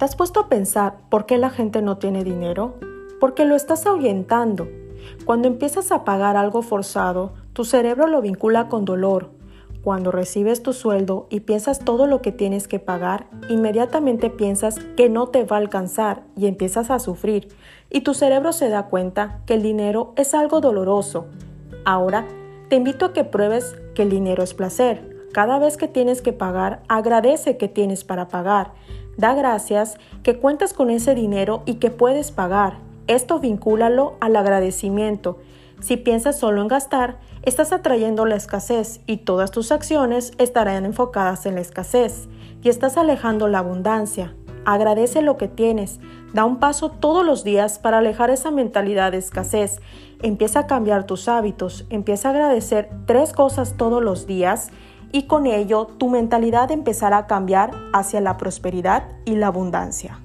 ¿Te has puesto a pensar por qué la gente no tiene dinero? Porque lo estás ahuyentando. Cuando empiezas a pagar algo forzado, tu cerebro lo vincula con dolor. Cuando recibes tu sueldo y piensas todo lo que tienes que pagar, inmediatamente piensas que no te va a alcanzar y empiezas a sufrir. Y tu cerebro se da cuenta que el dinero es algo doloroso. Ahora, te invito a que pruebes que el dinero es placer. Cada vez que tienes que pagar, agradece que tienes para pagar. Da gracias que cuentas con ese dinero y que puedes pagar. Esto vincúlalo al agradecimiento. Si piensas solo en gastar, estás atrayendo la escasez y todas tus acciones estarán enfocadas en la escasez y estás alejando la abundancia. Agradece lo que tienes, da un paso todos los días para alejar esa mentalidad de escasez. Empieza a cambiar tus hábitos, empieza a agradecer tres cosas todos los días y con ello tu mentalidad empezará a cambiar hacia la prosperidad y la abundancia.